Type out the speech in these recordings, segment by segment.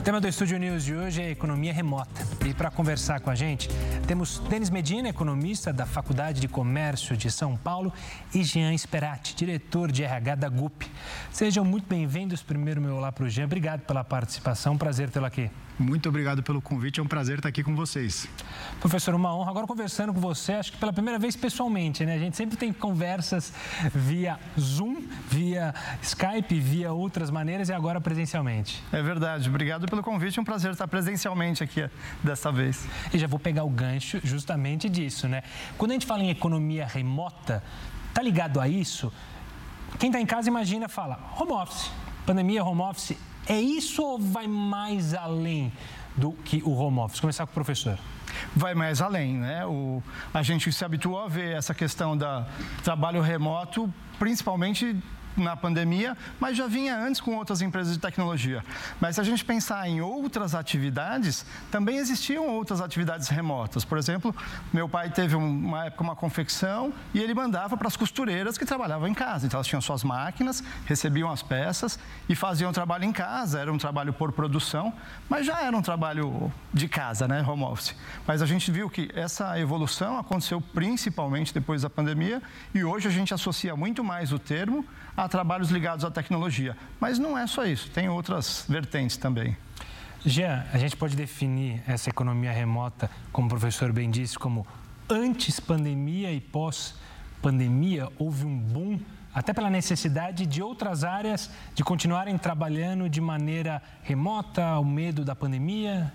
O tema do Estúdio News de hoje é economia remota. E para conversar com a gente, temos Denis Medina, economista da Faculdade de Comércio de São Paulo, e Jean Sperati, diretor de RH da GUP. Sejam muito bem-vindos. Primeiro, meu olá para o Jean. Obrigado pela participação. Prazer tê-lo aqui. Muito obrigado pelo convite, é um prazer estar aqui com vocês. Professor, uma honra. Agora conversando com você, acho que pela primeira vez pessoalmente, né? A gente sempre tem conversas via Zoom, via Skype, via outras maneiras e agora presencialmente. É verdade. Obrigado pelo convite, é um prazer estar presencialmente aqui desta vez. E já vou pegar o gancho justamente disso, né? Quando a gente fala em economia remota, tá ligado a isso? Quem está em casa imagina, fala, home office. Pandemia, home office é isso ou vai mais além do que o home office? Começar com o professor. Vai mais além, né? O, a gente se habituou a ver essa questão da trabalho remoto, principalmente na pandemia, mas já vinha antes com outras empresas de tecnologia. Mas se a gente pensar em outras atividades, também existiam outras atividades remotas. Por exemplo, meu pai teve uma época uma confecção e ele mandava para as costureiras que trabalhavam em casa. Então elas tinham suas máquinas, recebiam as peças e faziam trabalho em casa. Era um trabalho por produção, mas já era um trabalho de casa, né, home office. Mas a gente viu que essa evolução aconteceu principalmente depois da pandemia e hoje a gente associa muito mais o termo a trabalhos ligados à tecnologia. Mas não é só isso, tem outras vertentes também. Jean, a gente pode definir essa economia remota, como o professor bem disse, como antes pandemia e pós pandemia houve um boom até pela necessidade de outras áreas de continuarem trabalhando de maneira remota, o medo da pandemia?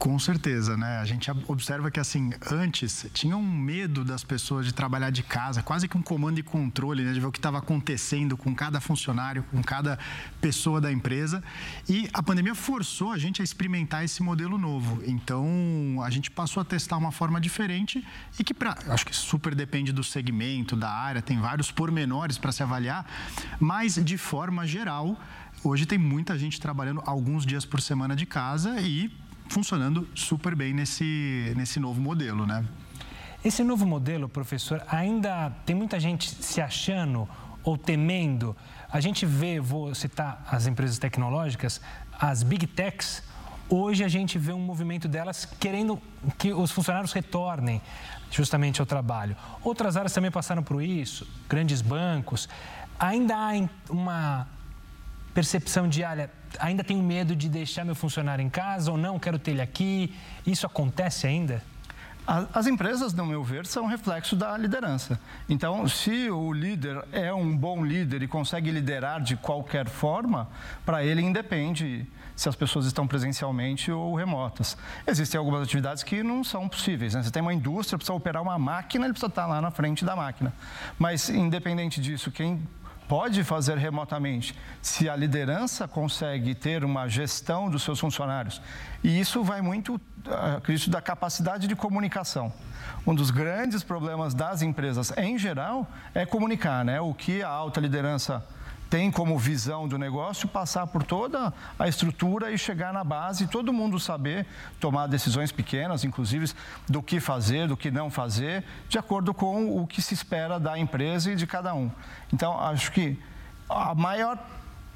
Com certeza, né? A gente observa que, assim, antes tinha um medo das pessoas de trabalhar de casa, quase que um comando e controle, né? De ver o que estava acontecendo com cada funcionário, com cada pessoa da empresa. E a pandemia forçou a gente a experimentar esse modelo novo. Então, a gente passou a testar uma forma diferente e que, pra, acho que super depende do segmento, da área, tem vários pormenores para se avaliar, mas, de forma geral, hoje tem muita gente trabalhando alguns dias por semana de casa e funcionando super bem nesse, nesse novo modelo, né? Esse novo modelo, professor, ainda tem muita gente se achando ou temendo. A gente vê, vou citar as empresas tecnológicas, as big techs, hoje a gente vê um movimento delas querendo que os funcionários retornem justamente ao trabalho. Outras áreas também passaram por isso, grandes bancos. Ainda há uma percepção de, olha, ainda tenho medo de deixar meu funcionário em casa ou não, quero ter ele aqui. Isso acontece ainda? As empresas, no meu ver, são reflexo da liderança. Então, se o líder é um bom líder e consegue liderar de qualquer forma, para ele independe se as pessoas estão presencialmente ou remotas. Existem algumas atividades que não são possíveis. Né? Você tem uma indústria, precisa operar uma máquina, ele precisa estar lá na frente da máquina. Mas, independente disso, quem pode fazer remotamente, se a liderança consegue ter uma gestão dos seus funcionários. E isso vai muito, acredito, da capacidade de comunicação. Um dos grandes problemas das empresas, em geral, é comunicar, né? O que a alta liderança tem como visão do negócio passar por toda a estrutura e chegar na base, todo mundo saber tomar decisões pequenas, inclusive do que fazer, do que não fazer, de acordo com o que se espera da empresa e de cada um. Então, acho que a maior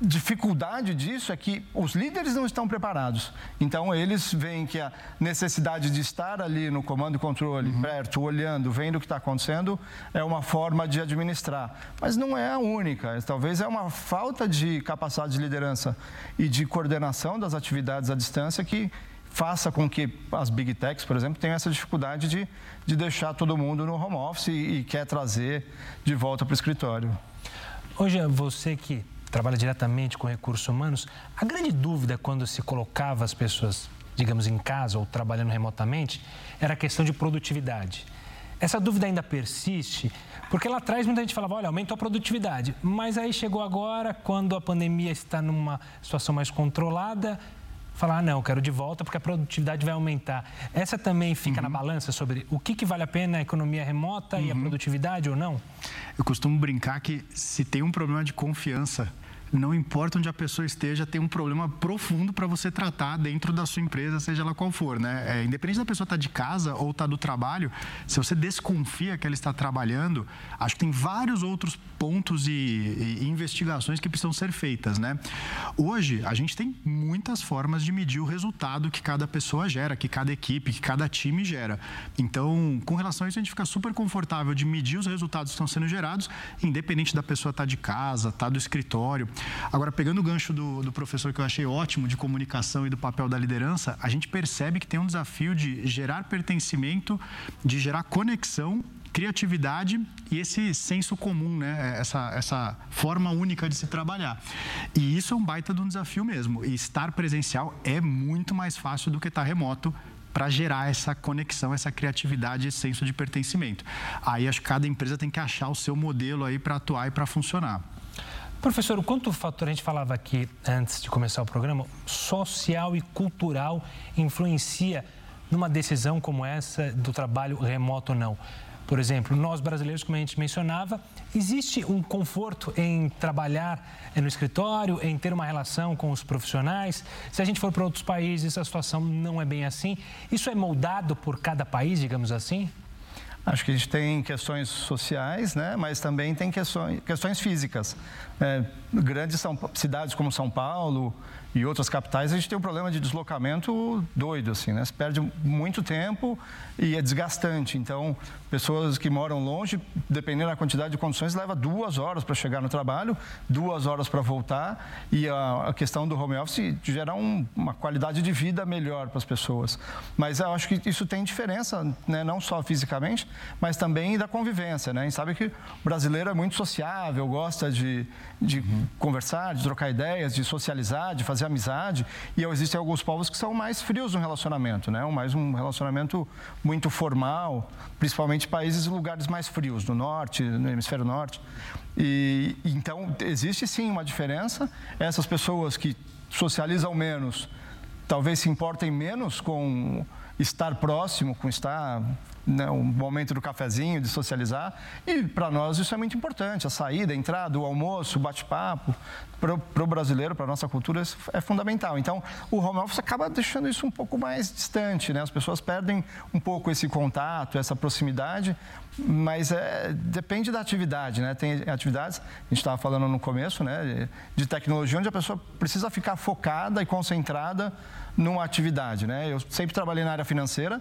dificuldade disso é que os líderes não estão preparados. Então, eles veem que a necessidade de estar ali no comando e controle, uhum. perto, olhando, vendo o que está acontecendo, é uma forma de administrar. Mas não é a única. Talvez é uma falta de capacidade de liderança e de coordenação das atividades à distância que faça com que as big techs, por exemplo, tenham essa dificuldade de, de deixar todo mundo no home office e, e quer trazer de volta para o escritório. Hoje, é você que trabalha diretamente com recursos humanos, a grande dúvida quando se colocava as pessoas, digamos, em casa ou trabalhando remotamente, era a questão de produtividade. Essa dúvida ainda persiste, porque lá atrás muita gente falava, olha, aumentou a produtividade. Mas aí chegou agora, quando a pandemia está numa situação mais controlada, falar, ah, não, quero de volta porque a produtividade vai aumentar. Essa também fica uhum. na balança sobre o que, que vale a pena a economia remota uhum. e a uhum. produtividade ou não? Eu costumo brincar que se tem um problema de confiança não importa onde a pessoa esteja, tem um problema profundo para você tratar dentro da sua empresa, seja ela qual for, né? É, independente da pessoa estar tá de casa ou estar tá do trabalho, se você desconfia que ela está trabalhando, acho que tem vários outros pontos e, e investigações que precisam ser feitas, né? Hoje, a gente tem muitas formas de medir o resultado que cada pessoa gera, que cada equipe, que cada time gera. Então, com relação a isso, a gente fica super confortável de medir os resultados que estão sendo gerados, independente da pessoa estar tá de casa, estar do escritório. Agora, pegando o gancho do, do professor que eu achei ótimo de comunicação e do papel da liderança, a gente percebe que tem um desafio de gerar pertencimento, de gerar conexão criatividade e esse senso comum, né? essa, essa forma única de se trabalhar. E isso é um baita de um desafio mesmo. E estar presencial é muito mais fácil do que estar remoto para gerar essa conexão, essa criatividade, esse senso de pertencimento. Aí acho que cada empresa tem que achar o seu modelo aí para atuar e para funcionar. Professor, o quanto fator, a gente falava aqui antes de começar o programa, social e cultural influencia numa decisão como essa do trabalho remoto ou não? Por exemplo, nós brasileiros, como a gente mencionava, existe um conforto em trabalhar no escritório, em ter uma relação com os profissionais. Se a gente for para outros países, a situação não é bem assim. Isso é moldado por cada país, digamos assim? Acho que a gente tem questões sociais, né? mas também tem questões, questões físicas. É, grandes são, cidades como São Paulo, e outras capitais, a gente tem um problema de deslocamento doido, assim, né? Você perde muito tempo e é desgastante. Então, pessoas que moram longe, dependendo da quantidade de condições, leva duas horas para chegar no trabalho, duas horas para voltar. E a, a, questão do home office gera um, uma qualidade de vida melhor para as pessoas. Mas eu acho que isso tem diferença, né? não só fisicamente, mas também da convivência, né? A gente sabe que o brasileiro é muito sociável, gosta de, de uhum. conversar, de trocar ideias, de socializar, de fazer amizade. E existem alguns povos que são mais frios no relacionamento, né? Mais um relacionamento muito formal, principalmente países e lugares mais frios, no norte, no hemisfério norte. E então existe sim uma diferença. Essas pessoas que socializam menos, talvez se importem menos com estar próximo, com estar né, um momento do cafezinho, de socializar. E para nós isso é muito importante, a saída, a entrada, o almoço, o bate-papo. Para o brasileiro, para a nossa cultura, isso é fundamental. Então, o home office acaba deixando isso um pouco mais distante, né? As pessoas perdem um pouco esse contato, essa proximidade, mas é, depende da atividade, né? Tem atividades, a gente estava falando no começo, né, de tecnologia, onde a pessoa precisa ficar focada e concentrada numa atividade, né? Eu sempre trabalhei na área financeira,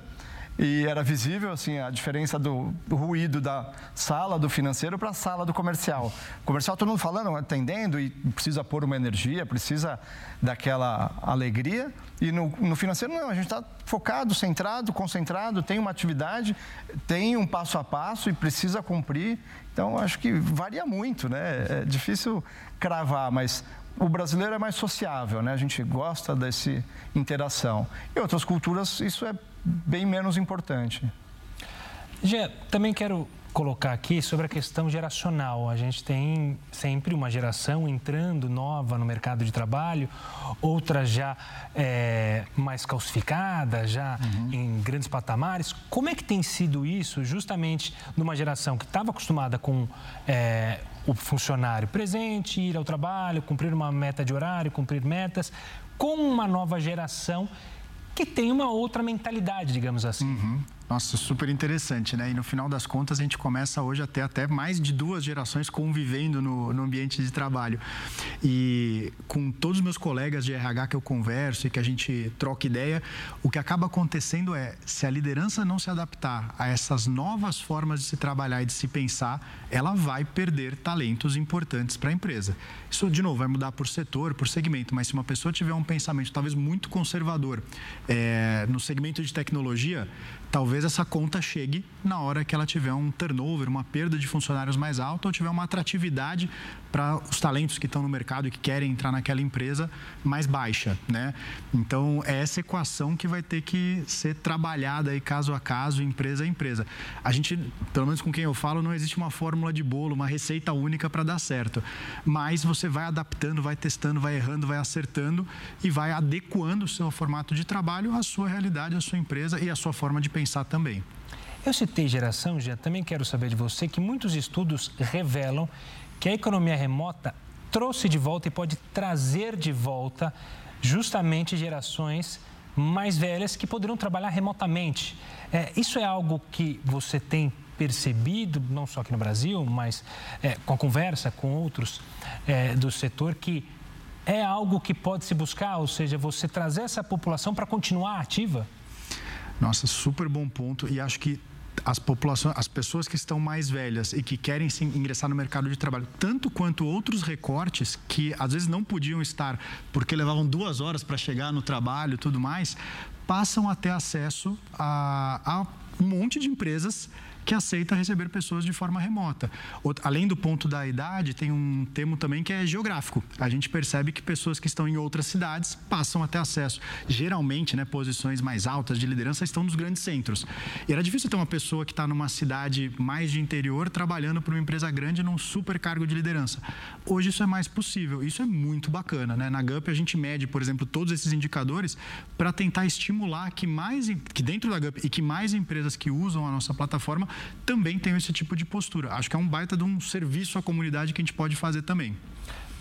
e era visível assim a diferença do, do ruído da sala do financeiro para a sala do comercial. Comercial todo mundo falando, atendendo e precisa pôr uma energia, precisa daquela alegria. E no, no financeiro não, a gente está focado, centrado, concentrado, tem uma atividade, tem um passo a passo e precisa cumprir. Então acho que varia muito, né? É difícil cravar, mas o brasileiro é mais sociável, né? A gente gosta dessa interação. Em outras culturas isso é bem menos importante. Gê, também quero colocar aqui sobre a questão geracional. A gente tem sempre uma geração entrando nova no mercado de trabalho, outra já é, mais calcificada, já uhum. em grandes patamares. Como é que tem sido isso justamente numa geração que estava acostumada com é, o funcionário presente, ir ao trabalho, cumprir uma meta de horário, cumprir metas, com uma nova geração que tem uma outra mentalidade, digamos assim. Uhum. Nossa, super interessante, né? E no final das contas, a gente começa hoje a ter até mais de duas gerações convivendo no, no, ambiente de trabalho. E com todos os meus colegas de RH que eu converso e que a gente troca ideia, o que acaba acontecendo é, se a liderança não se adaptar a essas novas formas de se trabalhar e de se pensar, ela vai perder talentos importantes para a empresa. Isso, de novo, vai mudar por setor, por segmento, mas se uma pessoa tiver um pensamento talvez muito conservador é, no segmento de tecnologia, talvez essa conta chegue na hora que ela tiver um turnover, uma perda de funcionários mais alta ou tiver uma atratividade para os talentos que estão no mercado e que querem entrar naquela empresa mais baixa, né? Então, é essa equação que vai ter que ser trabalhada aí caso a caso, empresa a empresa. A gente, pelo menos com quem eu falo, não existe uma fórmula de bolo, uma receita única para dar certo. Mas você vai adaptando, vai testando, vai errando, vai acertando e vai adequando o seu formato de trabalho à sua realidade, à sua empresa e à sua forma de pensar também. Eu citei geração, já também quero saber de você que muitos estudos revelam que a economia remota trouxe de volta e pode trazer de volta justamente gerações mais velhas que poderão trabalhar remotamente. É, isso é algo que você tem percebido, não só aqui no Brasil, mas é, com a conversa com outros é, do setor, que é algo que pode se buscar, ou seja, você trazer essa população para continuar ativa? Nossa, super bom ponto. E acho que as populações, as pessoas que estão mais velhas e que querem se ingressar no mercado de trabalho, tanto quanto outros recortes que às vezes não podiam estar porque levavam duas horas para chegar no trabalho, tudo mais, passam a ter acesso a, a um monte de empresas que aceita receber pessoas de forma remota. Além do ponto da idade, tem um termo também que é geográfico. A gente percebe que pessoas que estão em outras cidades passam a ter acesso. Geralmente, né, posições mais altas de liderança estão nos grandes centros. E era difícil ter uma pessoa que está numa cidade mais de interior trabalhando para uma empresa grande num super cargo de liderança. Hoje isso é mais possível. Isso é muito bacana. Né? Na GUP a gente mede, por exemplo, todos esses indicadores para tentar estimular que mais, que dentro da GUP e que mais empresas que usam a nossa plataforma também tenham esse tipo de postura. Acho que é um baita de um serviço à comunidade que a gente pode fazer também.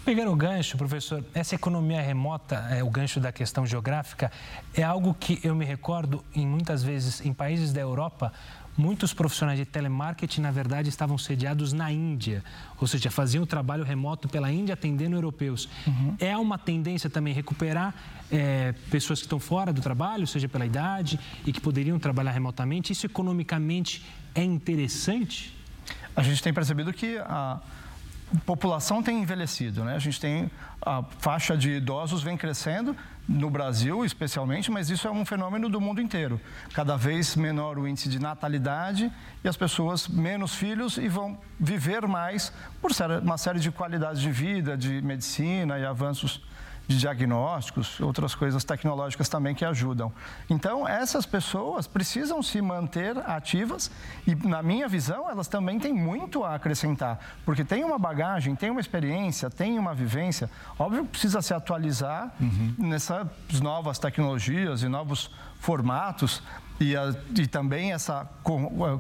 Pegando o gancho, professor, essa economia remota, é, o gancho da questão geográfica, é algo que eu me recordo em muitas vezes em países da Europa, muitos profissionais de telemarketing, na verdade, estavam sediados na Índia, ou seja, faziam o trabalho remoto pela Índia atendendo europeus. Uhum. É uma tendência também recuperar é, pessoas que estão fora do trabalho, seja pela idade, e que poderiam trabalhar remotamente. Isso economicamente é interessante? A gente tem percebido que a população tem envelhecido, né? A gente tem a faixa de idosos vem crescendo no Brasil, especialmente, mas isso é um fenômeno do mundo inteiro. Cada vez menor o índice de natalidade e as pessoas menos filhos e vão viver mais por uma série de qualidades de vida, de medicina e avanços de diagnósticos, outras coisas tecnológicas também que ajudam. Então, essas pessoas precisam se manter ativas e, na minha visão, elas também têm muito a acrescentar, porque tem uma bagagem, tem uma experiência, tem uma vivência. Óbvio que precisa se atualizar uhum. nessas novas tecnologias e novos formatos e, a, e também essa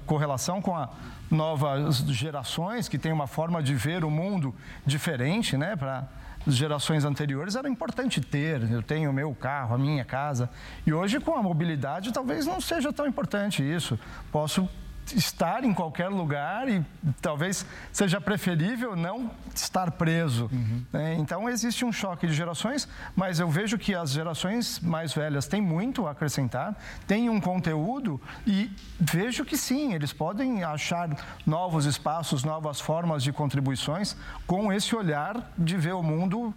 correlação com a novas gerações que têm uma forma de ver o mundo diferente, né, para gerações anteriores era importante ter. Eu tenho o meu carro, a minha casa. E hoje, com a mobilidade, talvez não seja tão importante isso. Posso estar em qualquer lugar e talvez seja preferível não estar preso. Uhum. Né? Então, existe um choque de gerações, mas eu vejo que as gerações mais velhas têm muito a acrescentar, têm um conteúdo e vejo que sim, eles podem achar novos espaços, novas formas de contribuições com esse olhar de ver o mundo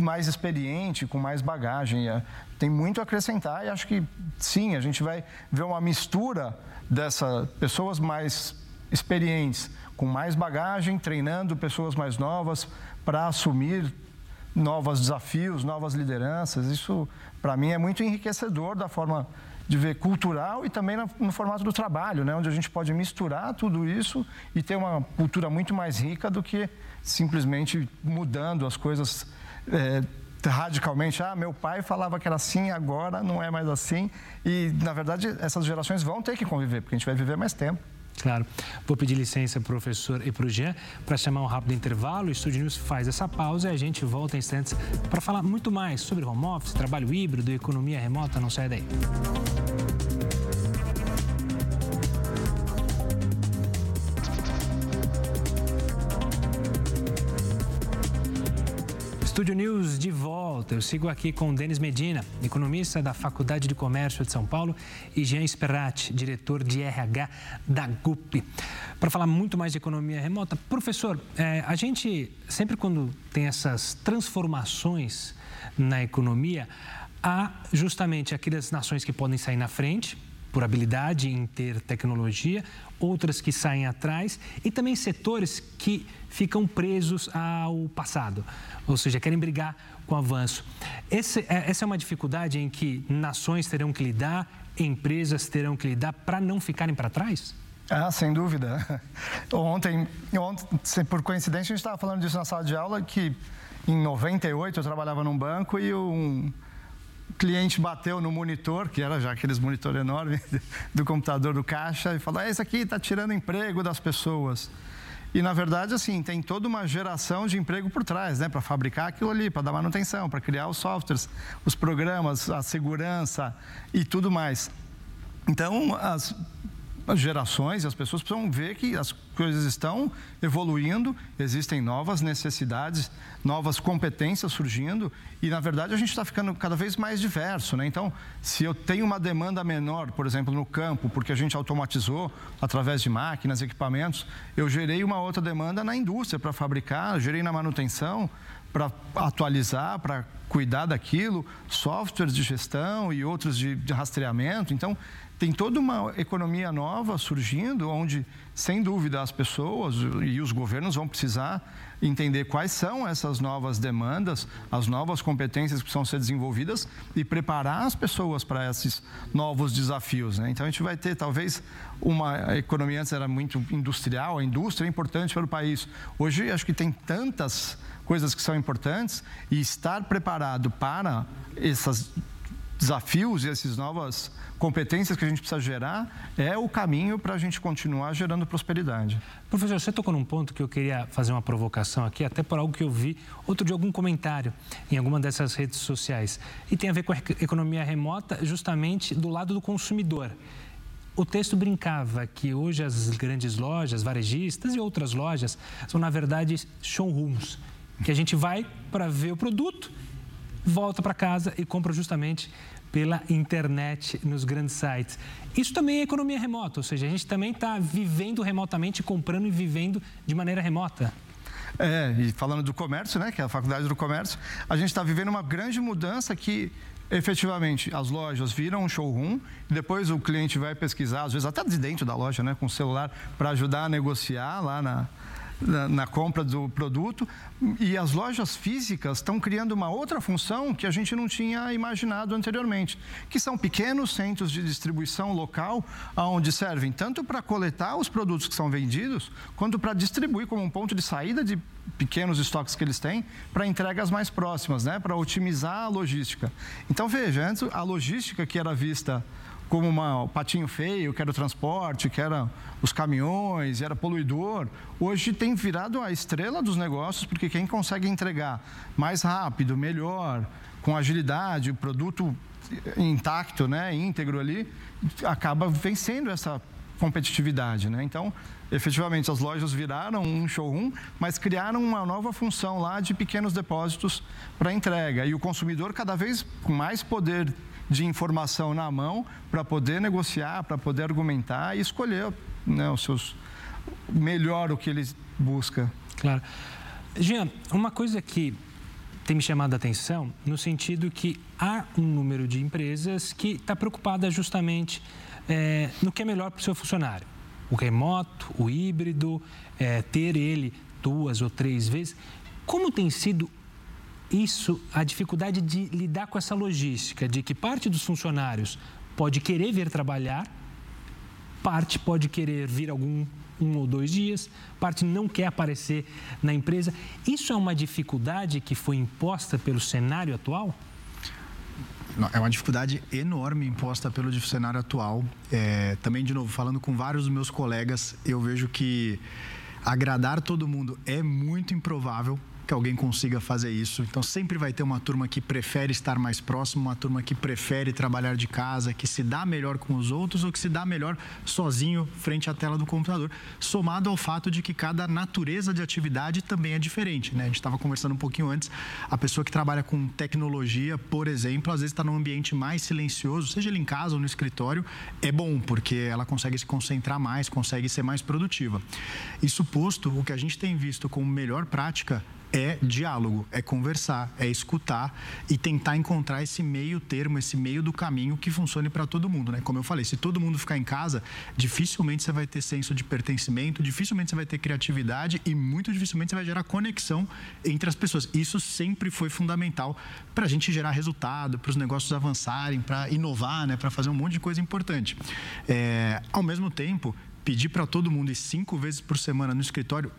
mais experiente, com mais bagagem. É, tem muito a acrescentar e acho que sim, a gente vai ver uma mistura dessas pessoas mais experientes, com mais bagagem, treinando pessoas mais novas para assumir novos desafios, novas lideranças. Isso, para mim, é muito enriquecedor da forma de ver cultural e também no, formato do trabalho, né? onde a gente pode misturar tudo isso e ter uma cultura muito mais rica do que simplesmente mudando as coisas é, radicalmente, ah, meu pai falava que era assim, agora não é mais assim. E, na verdade, essas gerações vão ter que conviver, porque a gente vai viver mais tempo. Claro. Vou pedir licença professor e para o Jean para chamar um rápido intervalo. O Estúdio News faz essa pausa e a gente volta em instantes para falar muito mais sobre home office, trabalho híbrido, economia remota. Não sai daí. Estúdio News de volta. Eu sigo aqui com Denis Medina, economista da Faculdade de Comércio de São Paulo, e Jean Sperrat, diretor de RH da GUP. Para falar muito mais de economia remota, professor, é, a gente sempre quando tem essas transformações na economia, há justamente aquelas nações que podem sair na frente, por habilidade em ter tecnologia, outras que saem atrás e também setores que ficam presos ao passado, ou seja, querem brigar com o avanço. Esse, é, essa é uma dificuldade em que nações terão que lidar, empresas terão que lidar para não ficarem para trás? Ah, sem dúvida. Ontem, ontem, por coincidência, a gente estava falando disso na sala de aula, que em 98 eu trabalhava num banco e um cliente bateu no monitor, que era já aqueles monitor enorme do computador do caixa, e falou: ah, Esse aqui está tirando emprego das pessoas. E, na verdade, assim, tem toda uma geração de emprego por trás, né? Para fabricar aquilo ali, para dar manutenção, para criar os softwares, os programas, a segurança e tudo mais. Então, as as gerações as pessoas precisam ver que as coisas estão evoluindo, existem novas necessidades, novas competências surgindo e, na verdade, a gente está ficando cada vez mais diverso. Né? Então, se eu tenho uma demanda menor, por exemplo, no campo, porque a gente automatizou através de máquinas, equipamentos, eu gerei uma outra demanda na indústria para fabricar, gerei na manutenção para atualizar, para cuidar daquilo, softwares de gestão e outros de, de rastreamento. Então, tem toda uma economia nova surgindo, onde, sem dúvida, as pessoas e os governos vão precisar entender quais são essas novas demandas, as novas competências que precisam ser desenvolvidas e preparar as pessoas para esses novos desafios. Né? Então, a gente vai ter, talvez, uma economia antes era muito industrial, a indústria é importante para o país. Hoje, acho que tem tantas coisas que são importantes e estar preparado para esses desafios e essas novas competências que a gente precisa gerar é o caminho para a gente continuar gerando prosperidade. Professor, você tocou num ponto que eu queria fazer uma provocação aqui, até por algo que eu vi outro de algum comentário em alguma dessas redes sociais. E tem a ver com a economia remota, justamente do lado do consumidor. O texto brincava que hoje as grandes lojas, varejistas e outras lojas são, na verdade, showrooms, que a gente vai para ver o produto, volta para casa e compra justamente pela internet nos grandes sites. Isso também é economia remota, ou seja, a gente também está vivendo remotamente, comprando e vivendo de maneira remota. É, e falando do comércio, né, que é a faculdade do comércio, a gente está vivendo uma grande mudança que efetivamente as lojas viram um showroom depois o cliente vai pesquisar, às vezes até de dentro da loja, né, com o celular, para ajudar a negociar lá na, na, compra do produto. E as lojas físicas estão criando uma outra função que a gente não tinha imaginado anteriormente, que são pequenos centros de distribuição local, onde servem tanto para coletar os produtos que são vendidos, quanto para distribuir como um ponto de saída de pequenos estoques que eles têm para entregas mais próximas, né? para otimizar a logística. Então, veja, antes a logística que era vista como uma, um patinho feio, que era o transporte, que era os caminhões, era poluidor, hoje tem virado a estrela dos negócios, porque quem consegue entregar mais rápido, melhor, com agilidade, o produto intacto, né, íntegro ali, acaba vencendo essa competitividade, né? Então, efetivamente, as lojas viraram um showroom, mas criaram uma nova função lá de pequenos depósitos para entrega. E o consumidor, cada vez com mais poder de informação na mão para poder negociar, para poder argumentar e escolher né, os seus melhor o que ele busca. Claro. Jean, uma coisa que tem me chamado a atenção no sentido que há um número de empresas que está preocupada justamente é, no que é melhor para o seu funcionário. O remoto, o híbrido, é, ter ele duas ou três vezes. Como tem sido isso, a dificuldade de lidar com essa logística, de que parte dos funcionários pode querer vir trabalhar, parte pode querer vir algum um ou dois dias, parte não quer aparecer na empresa. Isso é uma dificuldade que foi imposta pelo cenário atual? É uma dificuldade enorme imposta pelo cenário atual. É, também, de novo, falando com vários dos meus colegas, eu vejo que agradar todo mundo é muito improvável que alguém consiga fazer isso. Então sempre vai ter uma turma que prefere estar mais próximo, uma turma que prefere trabalhar de casa, que se dá melhor com os outros ou que se dá melhor sozinho frente à tela do computador, somado ao fato de que cada natureza de atividade também é diferente. Né? A gente estava conversando um pouquinho antes, a pessoa que trabalha com tecnologia, por exemplo, às vezes está num ambiente mais silencioso, seja ele em casa ou no escritório, é bom, porque ela consegue se concentrar mais, consegue ser mais produtiva. Isso posto, o que a gente tem visto como melhor prática é diálogo, é conversar, é escutar e tentar encontrar esse meio termo, esse meio do caminho que funcione para todo mundo, né? Como eu falei, se todo mundo ficar em casa, dificilmente você vai ter senso de pertencimento, dificilmente você vai ter criatividade e muito dificilmente você vai gerar conexão entre as pessoas. Isso sempre foi fundamental para a gente gerar resultado, para os negócios avançarem, para inovar, né? Para fazer um monte de coisa importante. É, ao mesmo tempo, pedir para todo mundo ir cinco vezes por semana no escritório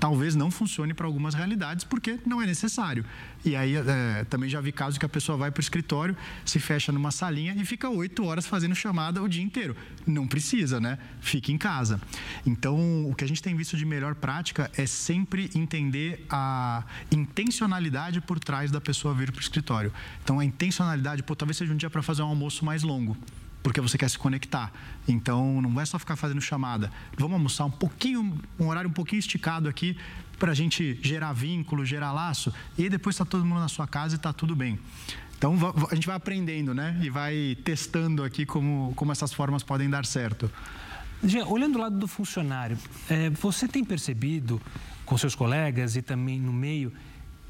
talvez não funcione para algumas realidades porque não é necessário. E aí é, também já vi casos que a pessoa vai para o escritório, se fecha numa salinha e fica oito horas fazendo chamada o dia inteiro. Não precisa, né? Fique em casa. Então, o que a gente tem visto de melhor prática é sempre entender a intencionalidade por trás da pessoa vir para o escritório. Então, a intencionalidade, pô, talvez seja um dia para fazer um almoço mais longo porque você quer se conectar. Então, não vai só ficar fazendo chamada. Vamos almoçar um pouquinho, um horário um pouquinho esticado aqui para a gente gerar vínculo, gerar laço. E depois está todo mundo na sua casa e está tudo bem. Então, a gente vai aprendendo, né? E vai testando aqui como, como essas formas podem dar certo. Olhando do lado do funcionário, é, você tem percebido com seus colegas e também no meio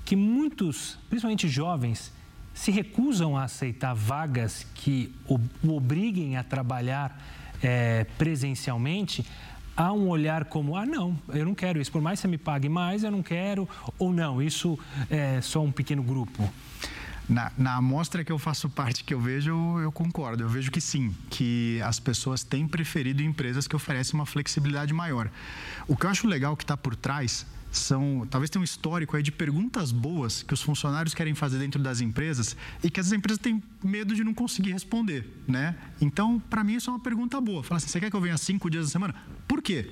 que muitos, principalmente jovens, se recusam a aceitar vagas que o, obriguem a trabalhar é, presencialmente, há um olhar como, ah, não, eu não quero isso, por mais que você me pague mais, eu não quero, ou não, isso é só um pequeno grupo. Na, na amostra que eu faço parte, que eu vejo, eu, eu concordo. Eu vejo que sim, que as pessoas têm preferido empresas que oferecem uma flexibilidade maior. O que eu acho legal que está por trás são talvez tenha um histórico aí de perguntas boas que os funcionários querem fazer dentro das empresas e que as empresas têm medo de não conseguir responder, né? Então, para mim isso é uma pergunta boa. Fala assim, você quer que eu venha cinco dias da semana? Por quê?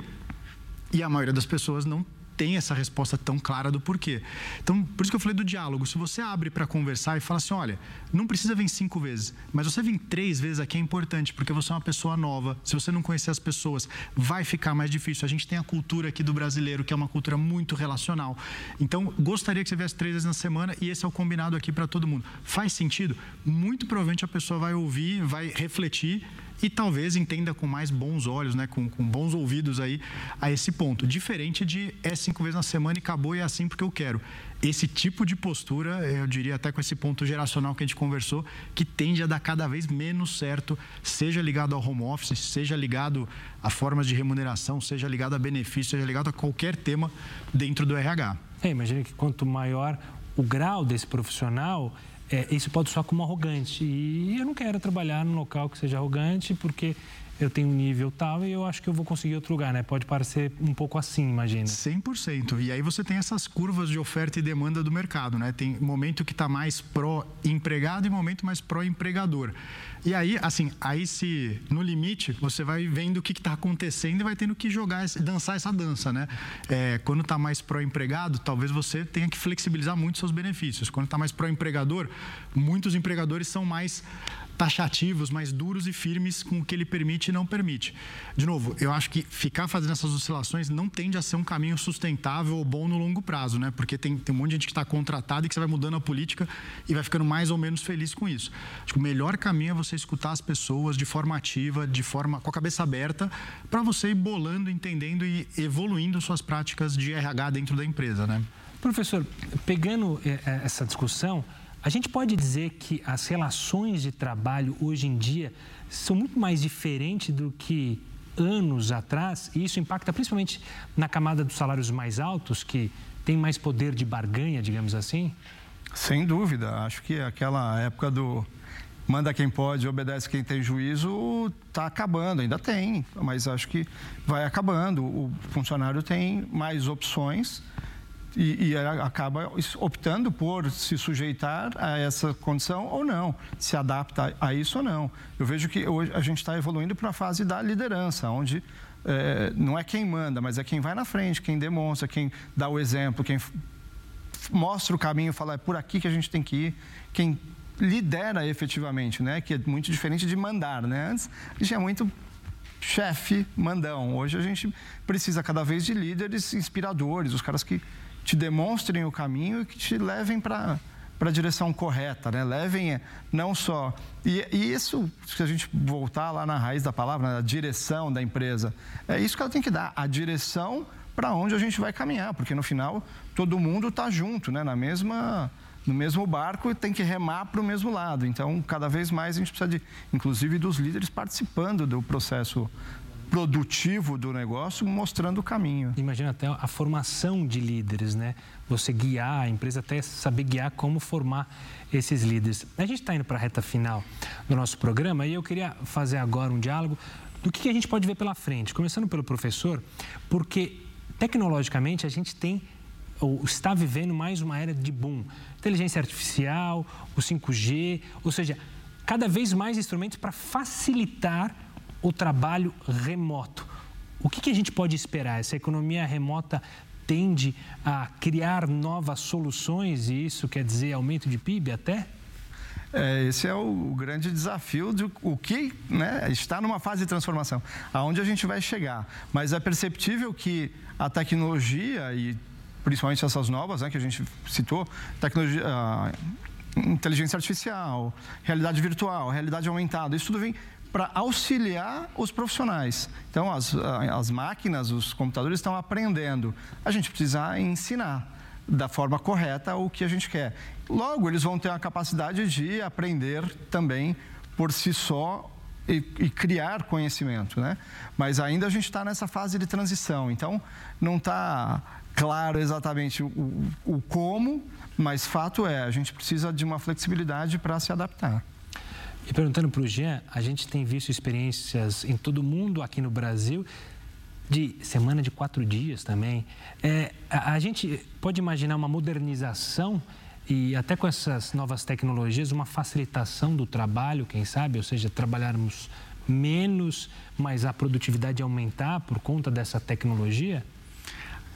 E a maioria das pessoas não tem essa resposta tão clara do porquê. Então, por isso que eu falei do diálogo. Se você abre para conversar e fala assim, olha, não precisa vir cinco vezes, mas você vir três vezes aqui é importante, porque você é uma pessoa nova. Se você não conhecer as pessoas, vai ficar mais difícil. A gente tem a cultura aqui do brasileiro, que é uma cultura muito relacional. Então, gostaria que você viesse três vezes na semana e esse é o combinado aqui para todo mundo. Faz sentido? Muito provavelmente a pessoa vai ouvir, vai refletir e talvez entenda com mais bons olhos, né, com, com bons ouvidos aí a esse ponto. Diferente de é cinco vezes na semana e acabou e é assim porque eu quero. Esse tipo de postura, eu diria até com esse ponto geracional que a gente conversou, que tende a dar cada vez menos certo, seja ligado ao home office, seja ligado a formas de remuneração, seja ligado a benefício, seja ligado a qualquer tema dentro do RH. É, imagina que quanto maior o grau desse profissional, é, isso pode soar como arrogante. E eu não quero trabalhar num local que seja arrogante, porque eu tenho um nível tal e eu acho que eu vou conseguir outro lugar, né? Pode parecer um pouco assim, imagina. 100%. E aí você tem essas curvas de oferta e demanda do mercado, né? Tem momento que está mais pró-empregado e momento mais pró-empregador. E aí, assim, aí se no limite você vai vendo o que está acontecendo e vai tendo que jogar, dançar essa dança, né? É, quando está mais pró-empregado, talvez você tenha que flexibilizar muito seus benefícios. Quando está mais pró-empregador, muitos empregadores são mais taxativos, mais duros e firmes com o que ele permite e não permite. De novo, eu acho que ficar fazendo essas oscilações não tende a ser um caminho sustentável ou bom no longo prazo, né? Porque tem, tem um monte de gente que está contratada e que você vai mudando a política e vai ficando mais ou menos feliz com isso. Acho que o melhor caminho é você escutar as pessoas de forma ativa, de forma com a cabeça aberta, para você ir bolando, entendendo e evoluindo suas práticas de RH dentro da empresa, né? Professor, pegando eh, eh, essa discussão, a gente pode dizer que as relações de trabalho hoje em dia são muito mais diferentes do que anos atrás, e isso impacta principalmente na camada dos salários mais altos, que tem mais poder de barganha, digamos assim? Sem dúvida. Acho que aquela época do manda quem pode, obedece quem tem juízo, está acabando, ainda tem, mas acho que vai acabando. O funcionário tem mais opções e, e, acaba optando por se sujeitar a essa condição ou não, se adapta a isso ou não. Eu vejo que hoje a gente está evoluindo para a fase da liderança, onde é, não é quem manda, mas é quem vai na frente, quem demonstra, quem dá o exemplo, quem mostra o caminho, fala é por aqui que a gente tem que ir, quem lidera efetivamente, né? Que é muito diferente de mandar, né? Antes a gente é muito chefe mandão. Hoje a gente precisa cada vez de líderes inspiradores, os caras que te demonstrem o caminho e que te levem para para a direção correta, né? Levem eh, não só e, e, isso, se a gente voltar lá na raiz da palavra, na direção da empresa, é isso que ela tem que dar, a direção para onde a gente vai caminhar, porque no final todo mundo está junto, né? Na mesma no mesmo barco e tem que remar para o mesmo lado. Então, cada vez mais a gente precisa de, inclusive, dos líderes participando do processo produtivo do negócio, mostrando o caminho. Imagina até a formação de líderes, né? Você guiar a empresa, até saber guiar como formar esses líderes. A gente está indo para a reta final do nosso programa e eu queria fazer agora um diálogo do que a gente pode ver pela frente, começando pelo professor, porque tecnologicamente, a gente tem ou está vivendo mais uma era de boom. Inteligência artificial, o 5G, ou seja, cada vez mais instrumentos para facilitar o trabalho remoto. O que, que a gente pode esperar? Essa economia remota tende a criar novas soluções e isso quer dizer aumento de PIB até? É, esse é o grande desafio de o que né, está numa fase de transformação, aonde a gente vai chegar. Mas é perceptível que a tecnologia e principalmente essas novas né, que a gente citou, tecnologia, inteligência artificial, realidade virtual, realidade aumentada, isso tudo vem para auxiliar os profissionais. Então, as, as máquinas, os computadores estão aprendendo. A gente precisa ensinar da forma correta o que a gente quer. Logo, eles vão ter a capacidade de aprender também por si só e, e criar conhecimento, né? Mas ainda a gente está nessa fase de transição, então não está claro exatamente o, o como, mas fato é, a gente precisa de uma flexibilidade para se adaptar. E perguntando para o Jean, a gente tem visto experiências em todo mundo, aqui no Brasil, de semana de quatro dias também. É, a, a, gente pode imaginar uma modernização e até com essas novas tecnologias, uma facilitação do trabalho, quem sabe, ou seja, trabalharmos menos, mas a produtividade aumentar por conta dessa tecnologia?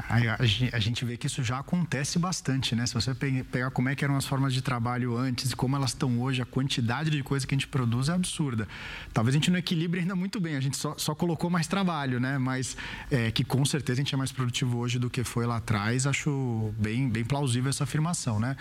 A gente vê que isso já acontece bastante, né? Se você pegar como é que eram as formas de trabalho antes e como elas estão hoje, a quantidade de coisa que a gente produz é absurda. Talvez a gente não equilibre ainda muito bem, a gente só, só colocou mais trabalho, né? Mas é, que com certeza a gente é mais produtivo hoje do que foi lá atrás, acho bem, bem plausível essa afirmação, né?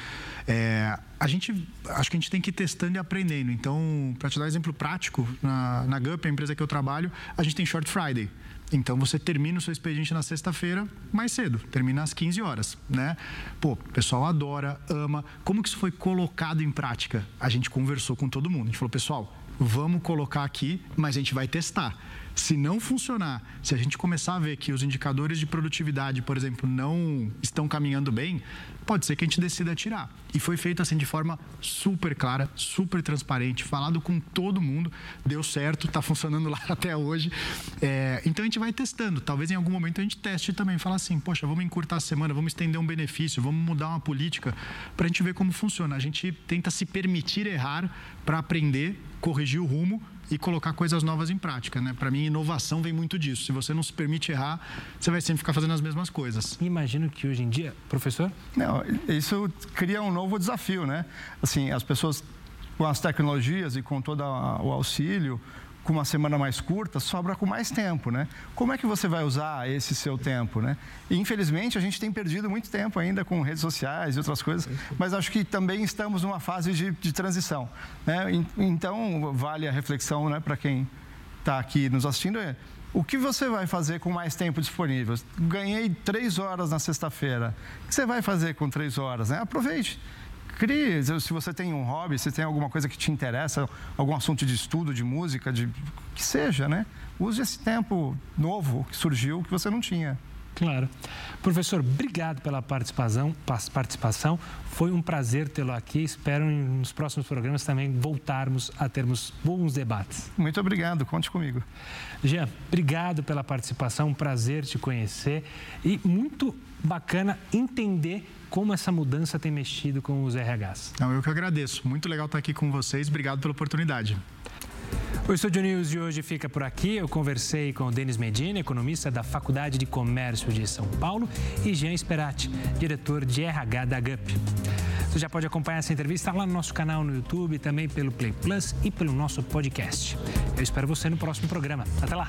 É, a gente, acho que a gente tem que ir testando e aprendendo. Então, para te dar um exemplo prático, na, na GUP, a empresa que eu trabalho, a gente tem Short Friday. Então você termina o seu expediente na sexta-feira mais cedo, termina às 15 horas, né? Pô, o pessoal adora, ama. Como que isso foi colocado em prática? A gente conversou com todo mundo. A gente falou, pessoal, vamos colocar aqui, mas a gente vai testar. Se não funcionar, se a gente começar a ver que os indicadores de produtividade, por exemplo, não estão caminhando bem, pode ser que a gente decida tirar. E foi feito assim de forma super clara, super transparente, falado com todo mundo, deu certo, está funcionando lá até hoje. É, então a gente vai testando. Talvez em algum momento a gente teste também, fala assim, poxa, vamos encurtar a semana, vamos estender um benefício, vamos mudar uma política para a gente ver como funciona. A gente tenta se permitir errar para aprender, corrigir o rumo e colocar coisas novas em prática, né? Para mim, inovação vem muito disso. Se você não se permite errar, você vai sempre ficar fazendo as mesmas coisas. Imagino que hoje em dia, professor? Não, isso cria um novo desafio, né? Assim, as pessoas com as tecnologias e com todo o auxílio, com uma semana mais curta, sobra com mais tempo, né? Como é que você vai usar esse seu tempo, né? E, infelizmente, a gente tem perdido muito tempo ainda com redes sociais e outras coisas, mas acho que também estamos numa fase de, de transição, né? Então, vale a reflexão, né, para quem está aqui nos assistindo, é o que você vai fazer com mais tempo disponível? Ganhei três horas na sexta-feira. O que você vai fazer com três horas? Né? Aproveite. Crie, se você tem um hobby, se tem alguma coisa que te interessa, algum assunto de estudo, de música, de que seja, né? Use esse tempo novo que surgiu que você não tinha. Claro. Professor, obrigado pela participação. participação. Foi um prazer tê-lo aqui. Espero nos próximos programas também voltarmos a termos bons debates. Muito obrigado. Conte comigo. Jean, obrigado pela participação. Um prazer te conhecer e muito bacana entender como essa mudança tem mexido com os RHs. Não, eu que agradeço. Muito legal estar aqui com vocês. Obrigado pela oportunidade. O Estúdio News de hoje fica por aqui. Eu conversei com o Denis Medina, economista da Faculdade de Comércio de São Paulo, e Jean Esperati, diretor de RH da GUP. Você já pode acompanhar essa entrevista lá no nosso canal no YouTube, também pelo Play Plus e pelo nosso podcast. Eu espero você no próximo programa. Até lá!